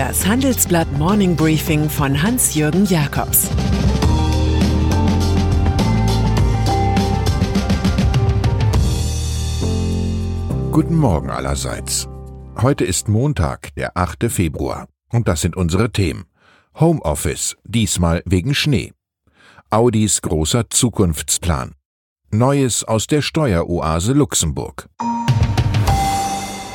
Das Handelsblatt Morning Briefing von Hans-Jürgen Jakobs Guten Morgen allerseits. Heute ist Montag, der 8. Februar. Und das sind unsere Themen. Homeoffice, diesmal wegen Schnee. Audis großer Zukunftsplan. Neues aus der Steueroase Luxemburg.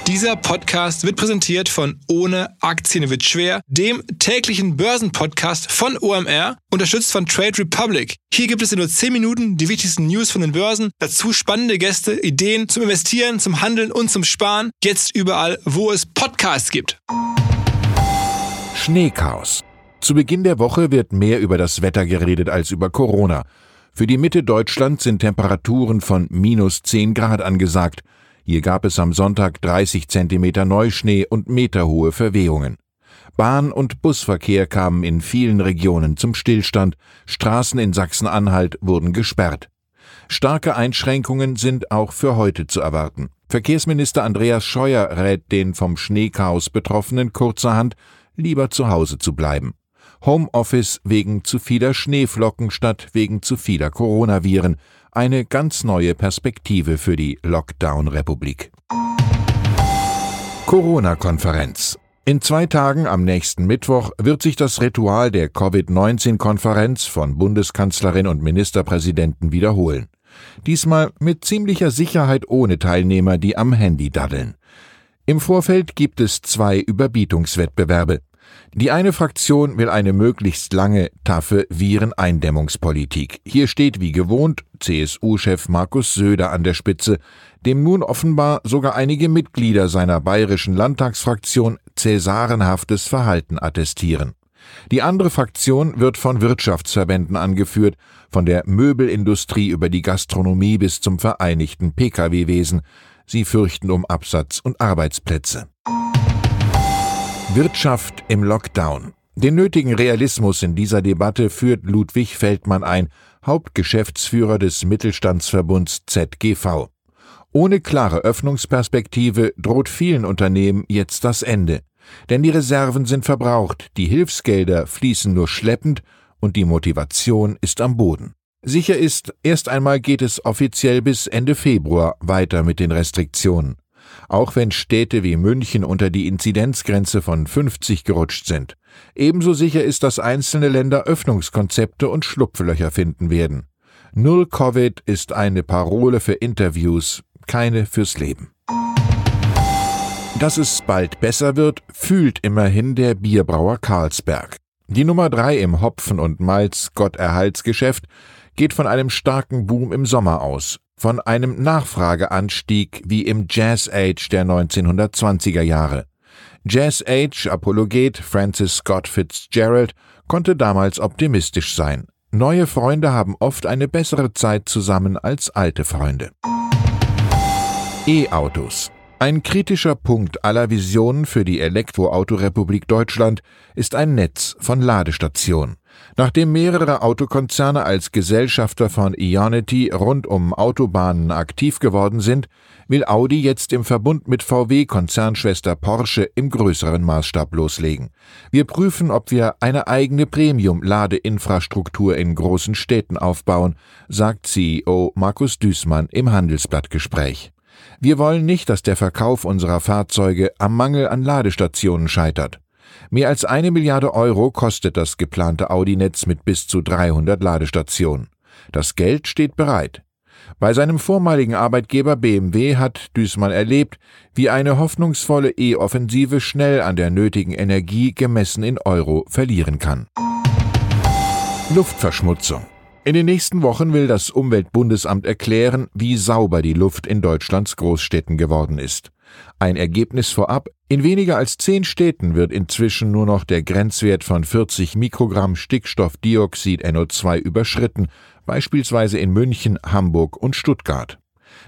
Dieser Podcast wird präsentiert von Ohne Aktien wird schwer, dem täglichen Börsenpodcast von OMR, unterstützt von Trade Republic. Hier gibt es in nur 10 Minuten die wichtigsten News von den Börsen, dazu spannende Gäste, Ideen zum Investieren, zum Handeln und zum Sparen. Jetzt überall, wo es Podcasts gibt. Schneechaos. Zu Beginn der Woche wird mehr über das Wetter geredet als über Corona. Für die Mitte Deutschlands sind Temperaturen von minus 10 Grad angesagt. Hier gab es am Sonntag 30 Zentimeter Neuschnee und meterhohe Verwehungen. Bahn- und Busverkehr kamen in vielen Regionen zum Stillstand, Straßen in Sachsen-Anhalt wurden gesperrt. Starke Einschränkungen sind auch für heute zu erwarten. Verkehrsminister Andreas Scheuer rät den vom Schneechaos Betroffenen kurzerhand, lieber zu Hause zu bleiben. Homeoffice wegen zu vieler Schneeflocken statt wegen zu vieler Coronaviren, eine ganz neue Perspektive für die Lockdown-Republik. Corona-Konferenz. In zwei Tagen am nächsten Mittwoch wird sich das Ritual der Covid-19-Konferenz von Bundeskanzlerin und Ministerpräsidenten wiederholen. Diesmal mit ziemlicher Sicherheit ohne Teilnehmer, die am Handy daddeln. Im Vorfeld gibt es zwei Überbietungswettbewerbe. Die eine Fraktion will eine möglichst lange, taffe Vireneindämmungspolitik. Hier steht wie gewohnt CSU-Chef Markus Söder an der Spitze, dem nun offenbar sogar einige Mitglieder seiner bayerischen Landtagsfraktion cäsarenhaftes Verhalten attestieren. Die andere Fraktion wird von Wirtschaftsverbänden angeführt, von der Möbelindustrie über die Gastronomie bis zum vereinigten Pkw-Wesen. Sie fürchten um Absatz und Arbeitsplätze. Wirtschaft im Lockdown. Den nötigen Realismus in dieser Debatte führt Ludwig Feldmann ein, Hauptgeschäftsführer des Mittelstandsverbunds ZGV. Ohne klare Öffnungsperspektive droht vielen Unternehmen jetzt das Ende. Denn die Reserven sind verbraucht, die Hilfsgelder fließen nur schleppend und die Motivation ist am Boden. Sicher ist, erst einmal geht es offiziell bis Ende Februar weiter mit den Restriktionen auch wenn Städte wie München unter die Inzidenzgrenze von 50 gerutscht sind. Ebenso sicher ist, dass einzelne Länder Öffnungskonzepte und Schlupflöcher finden werden. Null Covid ist eine Parole für Interviews, keine fürs Leben. Dass es bald besser wird, fühlt immerhin der Bierbrauer Carlsberg. Die Nummer drei im Hopfen- und Malz-Gotterhaltsgeschäft geht von einem starken Boom im Sommer aus von einem Nachfrageanstieg wie im Jazz Age der 1920er Jahre. Jazz Age Apologet Francis Scott Fitzgerald konnte damals optimistisch sein. Neue Freunde haben oft eine bessere Zeit zusammen als alte Freunde. E-Autos ein kritischer Punkt aller Visionen für die Elektroautorepublik Deutschland ist ein Netz von Ladestationen. Nachdem mehrere Autokonzerne als Gesellschafter von Ionity rund um Autobahnen aktiv geworden sind, will Audi jetzt im Verbund mit VW-Konzernschwester Porsche im größeren Maßstab loslegen. Wir prüfen, ob wir eine eigene Premium-Ladeinfrastruktur in großen Städten aufbauen, sagt CEO Markus Düßmann im Handelsblattgespräch. Wir wollen nicht, dass der Verkauf unserer Fahrzeuge am Mangel an Ladestationen scheitert. Mehr als eine Milliarde Euro kostet das geplante Audi-Netz mit bis zu 300 Ladestationen. Das Geld steht bereit. Bei seinem vormaligen Arbeitgeber BMW hat Düßmann erlebt, wie eine hoffnungsvolle E-Offensive schnell an der nötigen Energie gemessen in Euro verlieren kann. Luftverschmutzung. In den nächsten Wochen will das Umweltbundesamt erklären, wie sauber die Luft in Deutschlands Großstädten geworden ist. Ein Ergebnis vorab, in weniger als zehn Städten wird inzwischen nur noch der Grenzwert von 40 Mikrogramm Stickstoffdioxid NO2 überschritten, beispielsweise in München, Hamburg und Stuttgart.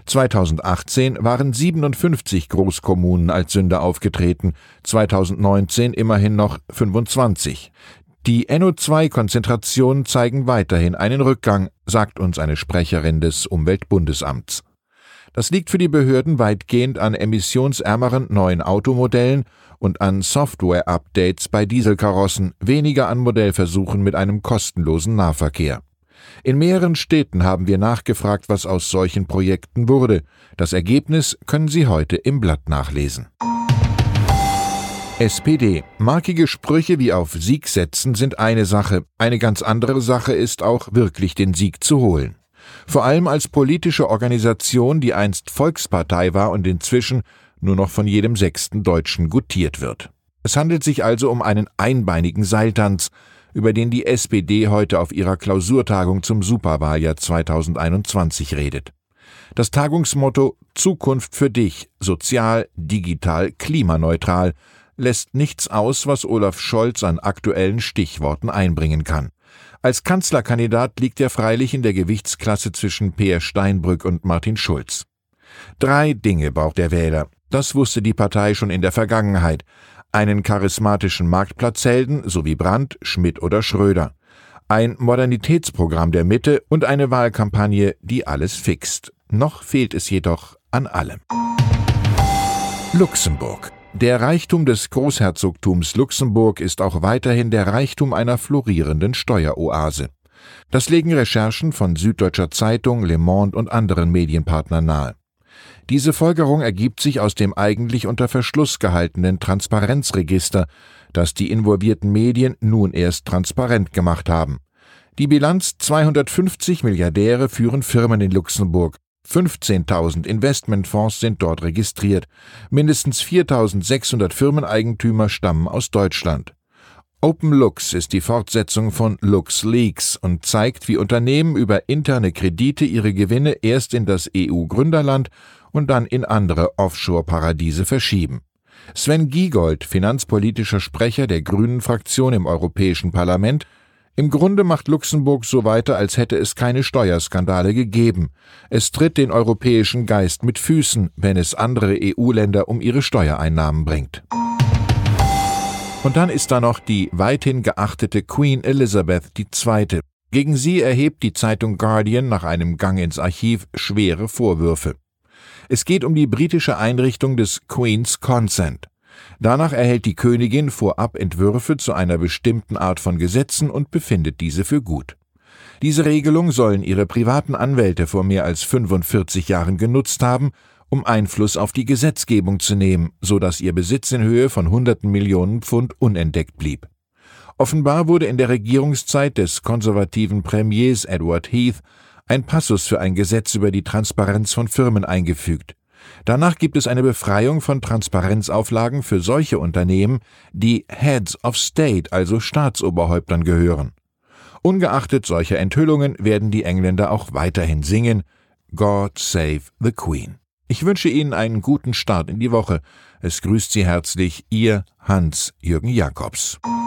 2018 waren 57 Großkommunen als Sünder aufgetreten, 2019 immerhin noch 25. Die NO2-Konzentrationen zeigen weiterhin einen Rückgang, sagt uns eine Sprecherin des Umweltbundesamts. Das liegt für die Behörden weitgehend an emissionsärmeren neuen Automodellen und an Software-Updates bei Dieselkarossen, weniger an Modellversuchen mit einem kostenlosen Nahverkehr. In mehreren Städten haben wir nachgefragt, was aus solchen Projekten wurde. Das Ergebnis können Sie heute im Blatt nachlesen. SPD. Markige Sprüche wie auf Sieg setzen sind eine Sache. Eine ganz andere Sache ist auch wirklich den Sieg zu holen. Vor allem als politische Organisation, die einst Volkspartei war und inzwischen nur noch von jedem sechsten Deutschen gutiert wird. Es handelt sich also um einen einbeinigen Seiltanz, über den die SPD heute auf ihrer Klausurtagung zum Superwahljahr 2021 redet. Das Tagungsmotto Zukunft für dich, sozial, digital, klimaneutral lässt nichts aus, was Olaf Scholz an aktuellen Stichworten einbringen kann. Als Kanzlerkandidat liegt er freilich in der Gewichtsklasse zwischen Peer Steinbrück und Martin Schulz. Drei Dinge braucht der Wähler. Das wusste die Partei schon in der Vergangenheit. Einen charismatischen Marktplatzhelden sowie Brandt, Schmidt oder Schröder. Ein Modernitätsprogramm der Mitte und eine Wahlkampagne, die alles fixt. Noch fehlt es jedoch an allem. Luxemburg. Der Reichtum des Großherzogtums Luxemburg ist auch weiterhin der Reichtum einer florierenden Steueroase. Das legen Recherchen von Süddeutscher Zeitung, Le Monde und anderen Medienpartnern nahe. Diese Folgerung ergibt sich aus dem eigentlich unter Verschluss gehaltenen Transparenzregister, das die involvierten Medien nun erst transparent gemacht haben. Die Bilanz 250 Milliardäre führen Firmen in Luxemburg, 15.000 Investmentfonds sind dort registriert. Mindestens 4.600 Firmeneigentümer stammen aus Deutschland. OpenLux ist die Fortsetzung von LuxLeaks und zeigt, wie Unternehmen über interne Kredite ihre Gewinne erst in das EU-Gründerland und dann in andere Offshore-Paradiese verschieben. Sven Giegold, finanzpolitischer Sprecher der Grünen Fraktion im Europäischen Parlament, im Grunde macht Luxemburg so weiter, als hätte es keine Steuerskandale gegeben. Es tritt den europäischen Geist mit Füßen, wenn es andere EU-Länder um ihre Steuereinnahmen bringt. Und dann ist da noch die weithin geachtete Queen Elizabeth II. Gegen sie erhebt die Zeitung Guardian nach einem Gang ins Archiv schwere Vorwürfe. Es geht um die britische Einrichtung des Queen's Consent. Danach erhält die Königin vorab Entwürfe zu einer bestimmten Art von Gesetzen und befindet diese für gut. Diese Regelung sollen ihre privaten Anwälte vor mehr als 45 Jahren genutzt haben, um Einfluss auf die Gesetzgebung zu nehmen, so dass ihr Besitz in Höhe von hunderten Millionen Pfund unentdeckt blieb. Offenbar wurde in der Regierungszeit des konservativen Premiers Edward Heath ein Passus für ein Gesetz über die Transparenz von Firmen eingefügt. Danach gibt es eine Befreiung von Transparenzauflagen für solche Unternehmen, die Heads of State, also Staatsoberhäuptern gehören. Ungeachtet solcher Enthüllungen werden die Engländer auch weiterhin singen God Save the Queen. Ich wünsche Ihnen einen guten Start in die Woche. Es grüßt Sie herzlich Ihr Hans-Jürgen Jakobs. Ab